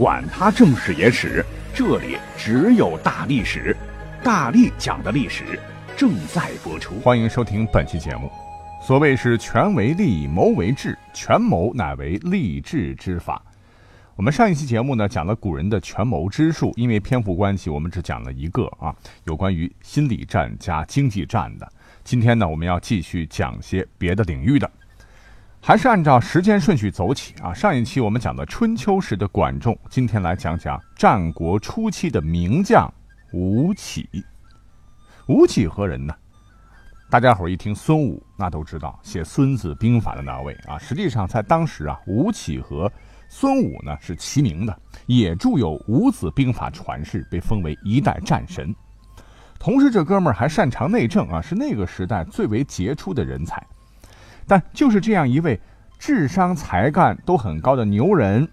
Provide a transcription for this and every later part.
管他正史野史。这里只有大历史，大力讲的历史正在播出。欢迎收听本期节目。所谓是权为利，谋为治，权谋乃为立志之法。我们上一期节目呢讲了古人的权谋之术，因为篇幅关系，我们只讲了一个啊，有关于心理战加经济战的。今天呢，我们要继续讲些别的领域的。还是按照时间顺序走起啊！上一期我们讲了春秋时的管仲，今天来讲讲战国初期的名将吴起。吴起何人呢？大家伙一听孙武，那都知道写《孙子兵法》的那位啊。实际上在当时啊，吴起和孙武呢是齐名的，也著有《五子兵法》传世，被封为一代战神。同时，这哥们儿还擅长内政啊，是那个时代最为杰出的人才。但就是这样一位智商才干都很高的牛人，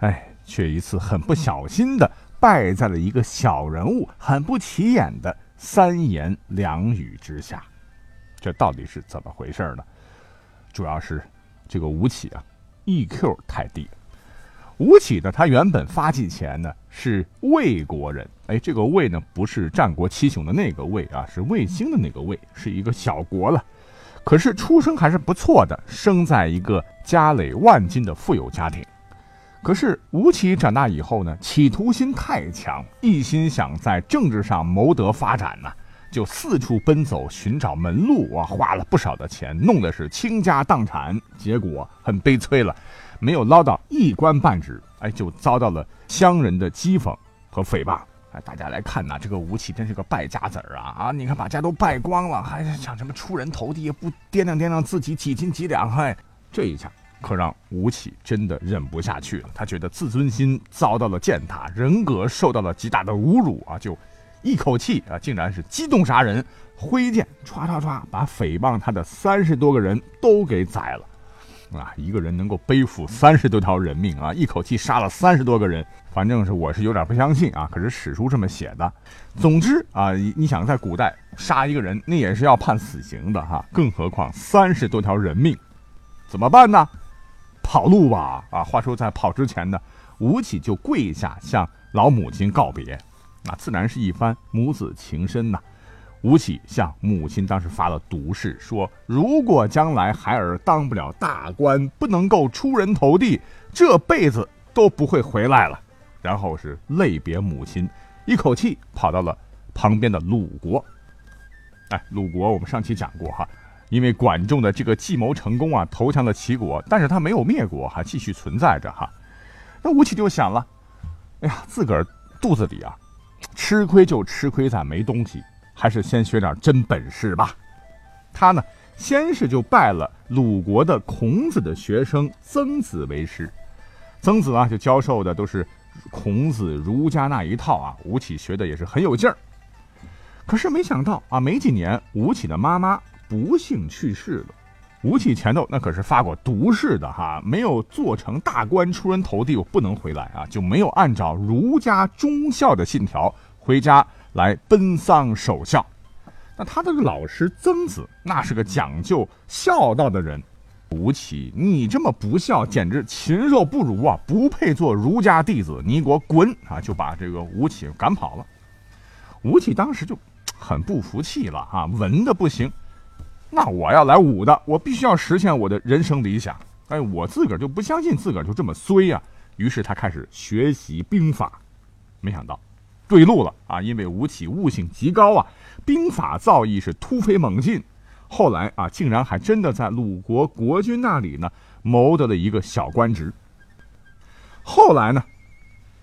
哎，却一次很不小心的败在了一个小人物很不起眼的三言两语之下。这到底是怎么回事呢？主要是这个吴起啊，EQ 太低。吴起呢，他原本发迹前呢是魏国人，哎，这个魏呢不是战国七雄的那个魏啊，是卫星的那个魏，是一个小国了。可是出生还是不错的，生在一个家累万金的富有家庭。可是吴起长大以后呢，企图心太强，一心想在政治上谋得发展呢，就四处奔走寻找门路啊，花了不少的钱，弄的是倾家荡产，结果很悲催了，没有捞到一官半职，哎，就遭到了乡人的讥讽和诽谤。大家来看呐，这个吴起真是个败家子儿啊！啊，你看把家都败光了，还想什么出人头地？不掂量掂量自己几斤几两？嗨，这一下可让吴起真的忍不下去了。他觉得自尊心遭到了践踏，人格受到了极大的侮辱啊！就一口气啊，竟然是机动杀人，挥剑唰唰唰把诽谤他的三十多个人都给宰了。啊，一个人能够背负三十多条人命啊，一口气杀了三十多个人，反正是我是有点不相信啊。可是史书这么写的。总之啊，你想在古代杀一个人，那也是要判死刑的哈，更何况三十多条人命，怎么办呢？跑路吧！啊，话说在跑之前呢，吴起就跪下向老母亲告别，那自然是一番母子情深呐。吴起向母亲当时发了毒誓，说如果将来孩儿当不了大官，不能够出人头地，这辈子都不会回来了。然后是泪别母亲，一口气跑到了旁边的鲁国。哎，鲁国我们上期讲过哈，因为管仲的这个计谋成功啊，投降了齐国，但是他没有灭国，还继续存在着哈。那吴起就想了，哎呀，自个儿肚子里啊，吃亏就吃亏在没东西。还是先学点真本事吧。他呢，先是就拜了鲁国的孔子的学生曾子为师。曾子啊，就教授的都是孔子儒家那一套啊。吴起学的也是很有劲儿。可是没想到啊，没几年，吴起的妈妈不幸去世了。吴起前头那可是发过毒誓的哈，没有做成大官出人头地，我不能回来啊，就没有按照儒家忠孝的信条回家。来奔丧守孝，那他的老师曾子那是个讲究孝道的人。吴起，你这么不孝，简直禽兽不如啊！不配做儒家弟子，你给我滚啊！就把这个吴起赶跑了。吴起当时就很不服气了啊，文的不行，那我要来武的，我必须要实现我的人生理想。哎，我自个儿就不相信自个儿就这么衰呀。于是他开始学习兵法，没想到。对路了啊！因为吴起悟性极高啊，兵法造诣是突飞猛进。后来啊，竟然还真的在鲁国国君那里呢谋得了一个小官职。后来呢，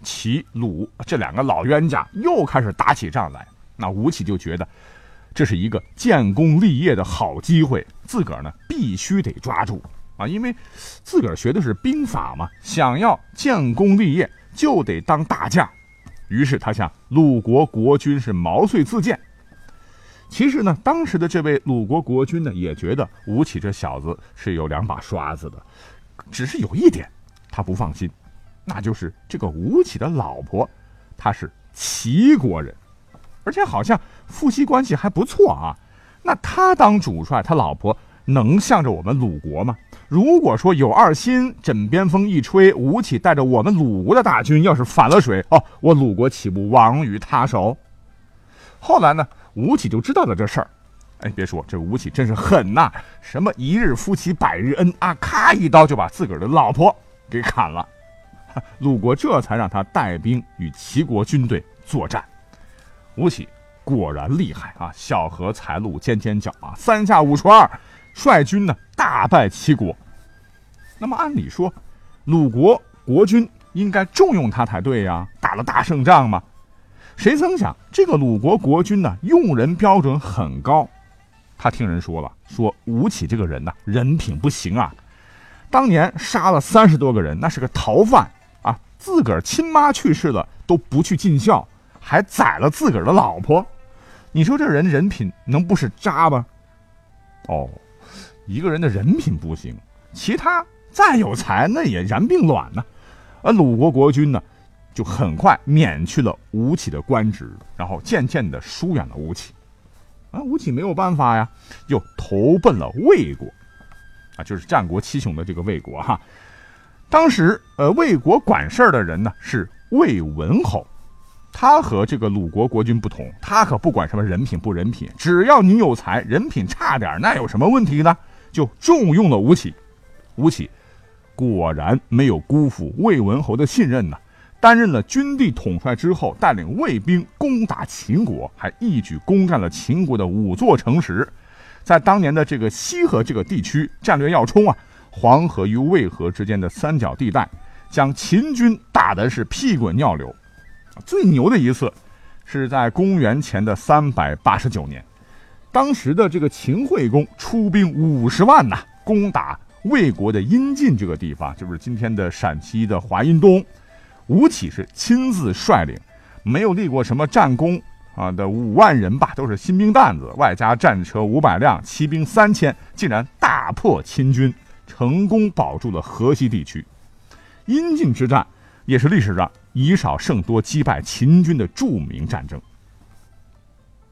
齐鲁这两个老冤家又开始打起仗来。那吴起就觉得这是一个建功立业的好机会，自个儿呢必须得抓住啊！因为自个儿学的是兵法嘛，想要建功立业就得当大将。于是他向鲁国国君是毛遂自荐。其实呢，当时的这位鲁国国君呢，也觉得吴起这小子是有两把刷子的，只是有一点他不放心，那就是这个吴起的老婆，她是齐国人，而且好像夫妻关系还不错啊。那他当主帅，他老婆能向着我们鲁国吗？如果说有二心，枕边风一吹，吴起带着我们鲁国的大军要是反了水，哦，我鲁国岂不亡于他手？后来呢，吴起就知道了这事儿。哎，别说这吴起真是狠呐！什么一日夫妻百日恩啊，咔一刀就把自个儿的老婆给砍了。鲁国这才让他带兵与齐国军队作战。吴起果然厉害啊！小荷才露尖尖角啊，三下五除二，率军呢大败齐国。那么按理说，鲁国国君应该重用他才对呀，打了大胜仗嘛。谁曾想，这个鲁国国君呢，用人标准很高。他听人说了，说吴起这个人呢，人品不行啊。当年杀了三十多个人，那是个逃犯啊。自个儿亲妈去世了都不去尽孝，还宰了自个儿的老婆。你说这人人品能不是渣吗？哦，一个人的人品不行，其他再有才那也然并卵呢。而鲁国国君呢？就很快免去了吴起的官职，然后渐渐的疏远了吴起。啊，吴起没有办法呀，又投奔了魏国，啊，就是战国七雄的这个魏国哈。当时，呃，魏国管事儿的人呢是魏文侯，他和这个鲁国国君不同，他可不管什么人品不人品，只要你有才，人品差点那有什么问题呢？就重用了吴起。吴起果然没有辜负魏文侯的信任呢。担任了军地统帅之后，带领魏兵攻打秦国，还一举攻占了秦国的五座城池。在当年的这个西河这个地区战略要冲啊，黄河与渭河之间的三角地带，将秦军打的是屁滚尿流。最牛的一次，是在公元前的三百八十九年，当时的这个秦惠公出兵五十万呐，攻打魏国的阴晋这个地方，就是今天的陕西的华阴东。吴起是亲自率领，没有立过什么战功啊的五万人吧，都是新兵蛋子，外加战车五百辆，骑兵三千，竟然大破秦军，成功保住了河西地区。阴晋之战也是历史上以少胜多击败秦军的著名战争。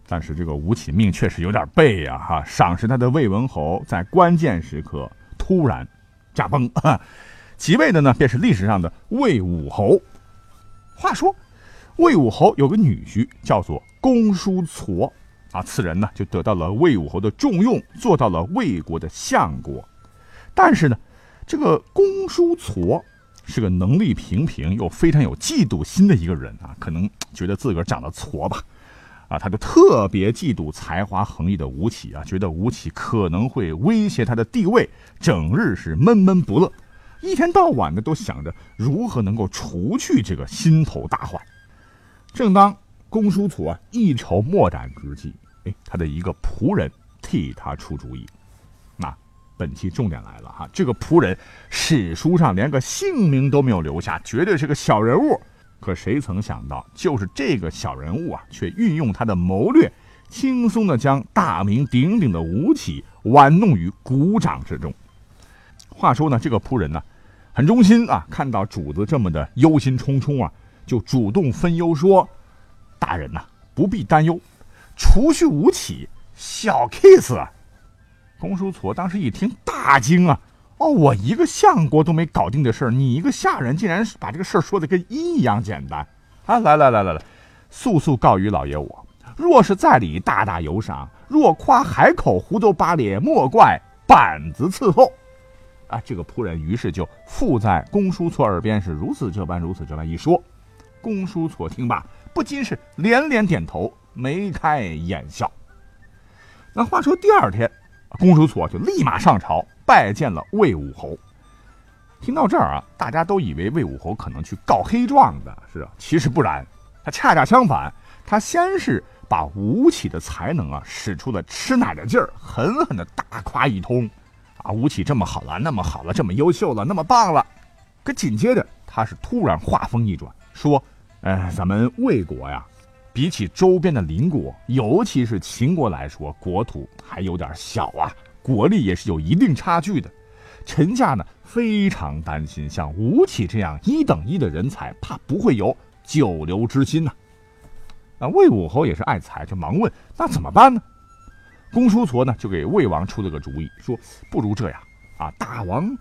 但是这个吴起命确实有点背呀，哈！赏识他的魏文侯在关键时刻突然驾崩。即位的呢，便是历史上的魏武侯。话说，魏武侯有个女婿叫做公叔痤，啊，此人呢就得到了魏武侯的重用，做到了魏国的相国。但是呢，这个公叔痤是个能力平平又非常有嫉妒心的一个人啊，可能觉得自个儿长得矬吧，啊，他就特别嫉妒才华横溢的吴起啊，觉得吴起可能会威胁他的地位，整日是闷闷不乐。一天到晚的都想着如何能够除去这个心头大患。正当公叔痤啊一筹莫展之际，哎，他的一个仆人替他出主意。那本期重点来了哈，这个仆人史书上连个姓名都没有留下，绝对是个小人物。可谁曾想到，就是这个小人物啊，却运用他的谋略，轻松的将大名鼎鼎的吴起玩弄于股掌之中。话说呢，这个仆人呢。很忠心啊！看到主子这么的忧心忡忡啊，就主动分忧说：“大人呐，不必担忧，除去吴起，小 case。”公叔痤当时一听大惊啊！哦，我一个相国都没搞定的事儿，你一个下人竟然把这个事儿说的跟一一样简单啊！来来来来来，速速告于老爷我，若是在理，大大有赏；若夸海口胡诌八咧，莫怪板子伺候。啊，这个仆人于是就附在公叔痤耳边，是如此这般，如此这般一说。公叔痤听罢，不禁是连连点头，眉开眼笑。那话说第二天，公叔痤就立马上朝拜见了魏武侯。听到这儿啊，大家都以为魏武侯可能去告黑状的，是啊，其实不然，他恰恰相反，他先是把吴起的才能啊使出了吃奶的劲儿，狠狠的大夸一通。啊，吴起这么好了，那么好了，这么优秀了，那么棒了，可紧接着他是突然话锋一转，说：“哎，咱们魏国呀，比起周边的邻国，尤其是秦国来说，国土还有点小啊，国力也是有一定差距的。陈家呢非常担心，像吴起这样一等一的人才，怕不会有久留之心呐。那魏武侯也是爱才，就忙问：那怎么办呢？公叔痤呢就给魏王出了个主意，说：不如这样啊，大王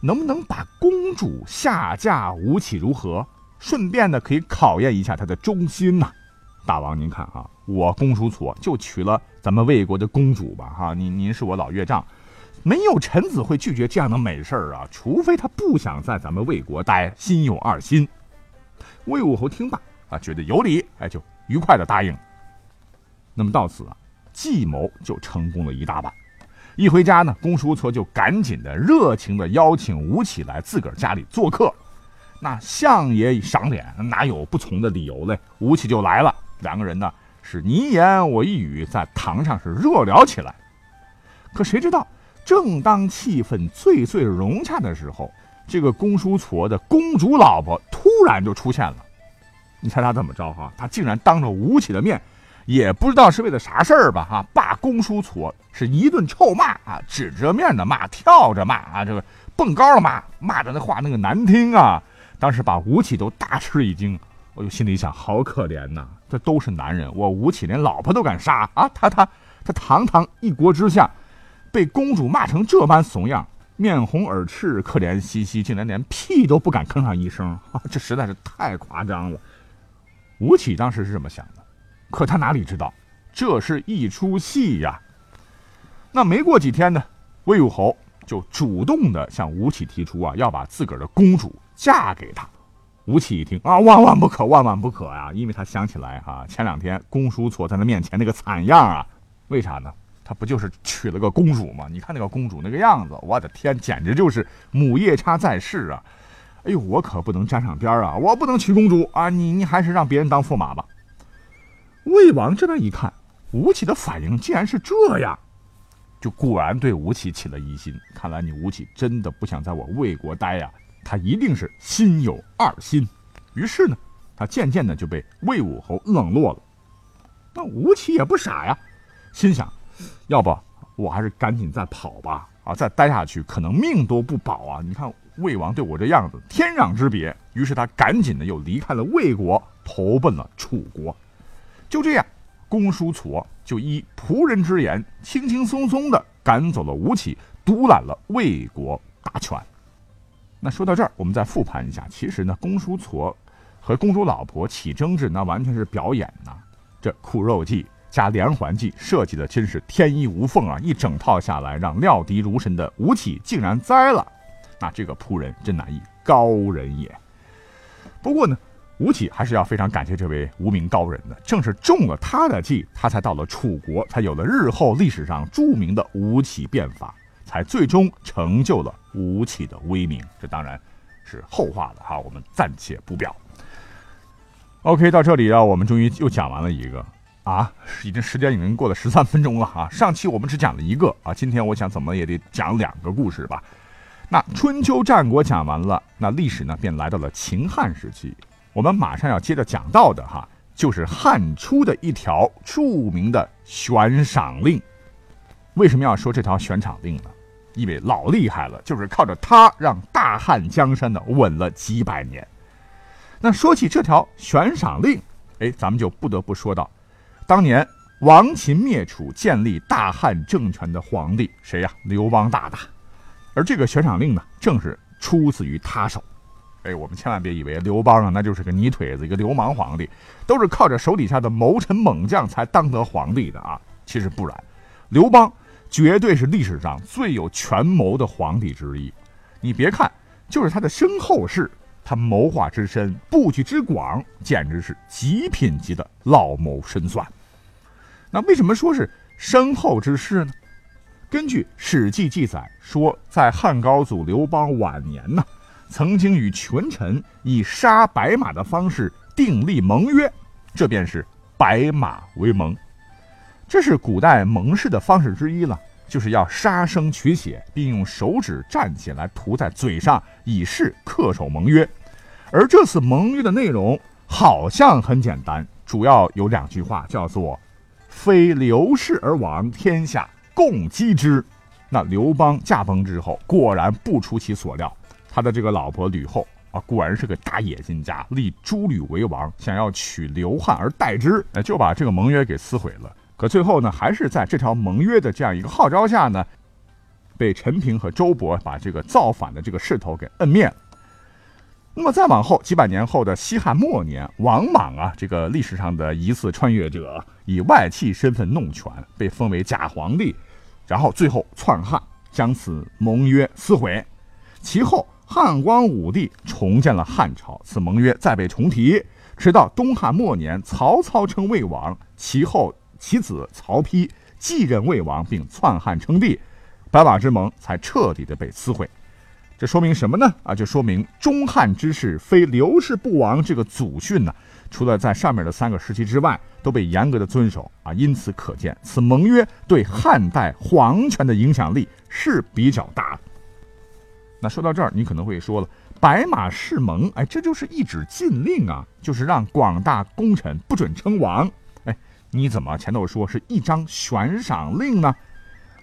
能不能把公主下嫁吴起如何？顺便呢可以考验一下他的忠心呐。大王您看啊，我公叔痤就娶了咱们魏国的公主吧，哈，您您是我老岳丈。没有臣子会拒绝这样的美事儿啊，除非他不想在咱们魏国待，心有二心。魏武侯听罢啊，觉得有理，哎，就愉快的答应。那么到此啊，计谋就成功了一大半。一回家呢，公叔痤就赶紧的、热情的邀请吴起来自个儿家里做客。那相爷赏脸，哪有不从的理由嘞？吴起就来了，两个人呢是你一言我一语，在堂上是热聊起来。可谁知道？正当气氛最最融洽的时候，这个公叔痤的公主老婆突然就出现了。你猜他怎么着？哈，他竟然当着吴起的面，也不知道是为了啥事儿吧？哈，把公叔痤是一顿臭骂啊，指着面的骂，跳着骂啊，这个蹦高了骂，骂的那话那个难听啊！当时把吴起都大吃一惊，我就心里想，好可怜呐，这都是男人，我吴起连老婆都敢杀啊！他他他堂堂一国之下。被公主骂成这般怂样，面红耳赤，可怜兮兮，竟然连屁都不敢吭上一声啊！这实在是太夸张了。吴起当时是这么想的，可他哪里知道，这是一出戏呀。那没过几天呢，魏武侯就主动的向吴起提出啊，要把自个儿的公主嫁给他。吴起一听啊，万万不可，万万不可呀！因为他想起来哈，前两天公叔痤在他面前那个惨样啊，为啥呢？他不就是娶了个公主吗？你看那个公主那个样子，我的天，简直就是母夜叉在世啊！哎呦，我可不能沾上边啊！我不能娶公主啊！你你还是让别人当驸马吧。魏王这边一看，吴起的反应竟然是这样，就果然对吴起起了疑心。看来你吴起真的不想在我魏国待呀，他一定是心有二心。于是呢，他渐渐的就被魏武侯冷落了。那吴起也不傻呀，心想。要不我还是赶紧再跑吧！啊，再待下去可能命都不保啊！你看魏王对我这样子，天壤之别。于是他赶紧的又离开了魏国，投奔了楚国。就这样，公叔痤就依仆人之言，轻轻松松的赶走了吴起，独揽了魏国大权。那说到这儿，我们再复盘一下，其实呢，公叔痤和公主老婆起争执，那完全是表演呐，这苦肉计。加连环计设计的真是天衣无缝啊！一整套下来，让料敌如神的吴起竟然栽了。那这个仆人真乃一高人也。不过呢，吴起还是要非常感谢这位无名高人的，正是中了他的计，他才到了楚国，才有了日后历史上著名的吴起变法，才最终成就了吴起的威名。这当然是后话了哈，我们暂且不表。OK，到这里啊，我们终于又讲完了一个。啊，已经时间已经过了十三分钟了啊！上期我们只讲了一个啊，今天我想怎么也得讲两个故事吧。那春秋战国讲完了，那历史呢便来到了秦汉时期。我们马上要接着讲到的哈，就是汉初的一条著名的悬赏令。为什么要说这条悬赏令呢？因为老厉害了，就是靠着它让大汉江山呢稳了几百年。那说起这条悬赏令，哎，咱们就不得不说到。当年亡秦灭楚、建立大汉政权的皇帝谁呀？刘邦大大。而这个悬赏令呢，正是出自于他手。哎，我们千万别以为刘邦啊，那就是个泥腿子、一个流氓皇帝，都是靠着手底下的谋臣猛将才当得皇帝的啊。其实不然，刘邦绝对是历史上最有权谋的皇帝之一。你别看，就是他的身后事。他谋划之深，布局之广，简直是极品级的老谋深算。那为什么说是身后之事呢？根据《史记》记载说，在汉高祖刘邦晚年呢，曾经与群臣以杀白马的方式订立盟约，这便是白马为盟。这是古代盟誓的方式之一了，就是要杀生取血，并用手指蘸血来涂在嘴上，以示恪守盟约。而这次盟约的内容，好像很简单，主要有两句话，叫做“非刘氏而亡，天下共击之”。那刘邦驾崩之后，果然不出其所料，他的这个老婆吕后啊，果然是个大野心家，立诸吕为王，想要取刘汉而代之，就把这个盟约给撕毁了。可最后呢，还是在这条盟约的这样一个号召下呢，被陈平和周勃把这个造反的这个势头给摁灭了。那么再往后几百年后的西汉末年，王莽啊，这个历史上的疑似穿越者，以外戚身份弄权，被封为假皇帝。然后最后篡汉，将此盟约撕毁。其后汉光武帝重建了汉朝，此盟约再被重提。直到东汉末年，曹操称魏王，其后其子曹丕继任魏王，并篡汉称帝，白马之盟才彻底的被撕毁。这说明什么呢？啊，就说明中汉之事非刘氏不亡这个祖训呢。除了在上面的三个时期之外，都被严格的遵守啊，因此可见此盟约对汉代皇权的影响力是比较大的。那说到这儿，你可能会说了，白马誓盟，哎，这就是一纸禁令啊，就是让广大功臣不准称王。你怎么前头说是一张悬赏令呢？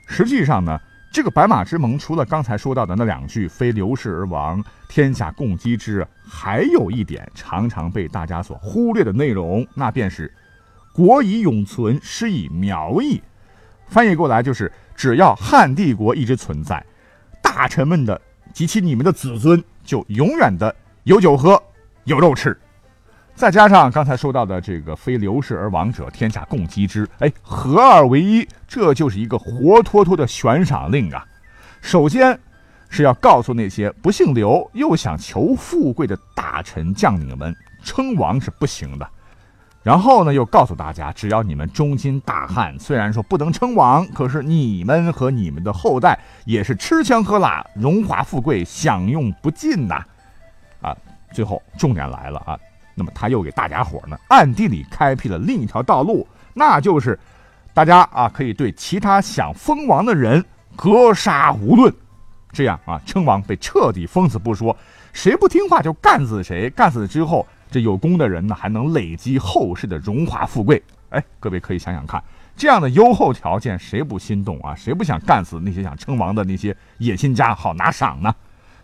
实际上呢？这个白马之盟，除了刚才说到的那两句“非刘氏而亡，天下共击之”，还有一点常常被大家所忽略的内容，那便是“国以永存，师以苗裔”。翻译过来就是：只要汉帝国一直存在，大臣们的及其你们的子孙就永远的有酒喝，有肉吃。再加上刚才说到的这个“非刘氏而亡者，天下共击之”，哎，合二为一，这就是一个活脱脱的悬赏令啊！首先是要告诉那些不姓刘又想求富贵的大臣将领们，称王是不行的。然后呢，又告诉大家，只要你们忠心大汉，虽然说不能称王，可是你们和你们的后代也是吃香喝辣、荣华富贵享用不尽呐！啊，最后重点来了啊！那么他又给大家伙呢暗地里开辟了另一条道路，那就是大家啊可以对其他想封王的人格杀无论，这样啊称王被彻底封死不说，谁不听话就干死谁，干死之后这有功的人呢还能累积后世的荣华富贵。哎，各位可以想想看，这样的优厚条件谁不心动啊？谁不想干死那些想称王的那些野心家好拿赏呢？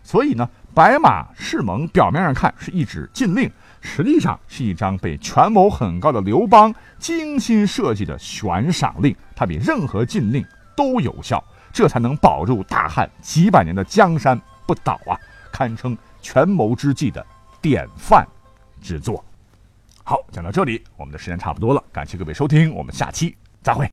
所以呢，白马誓盟表面上看是一纸禁令。实际上是一张被权谋很高的刘邦精心设计的悬赏令，它比任何禁令都有效，这才能保住大汉几百年的江山不倒啊！堪称权谋之计的典范之作。好，讲到这里，我们的时间差不多了，感谢各位收听，我们下期再会。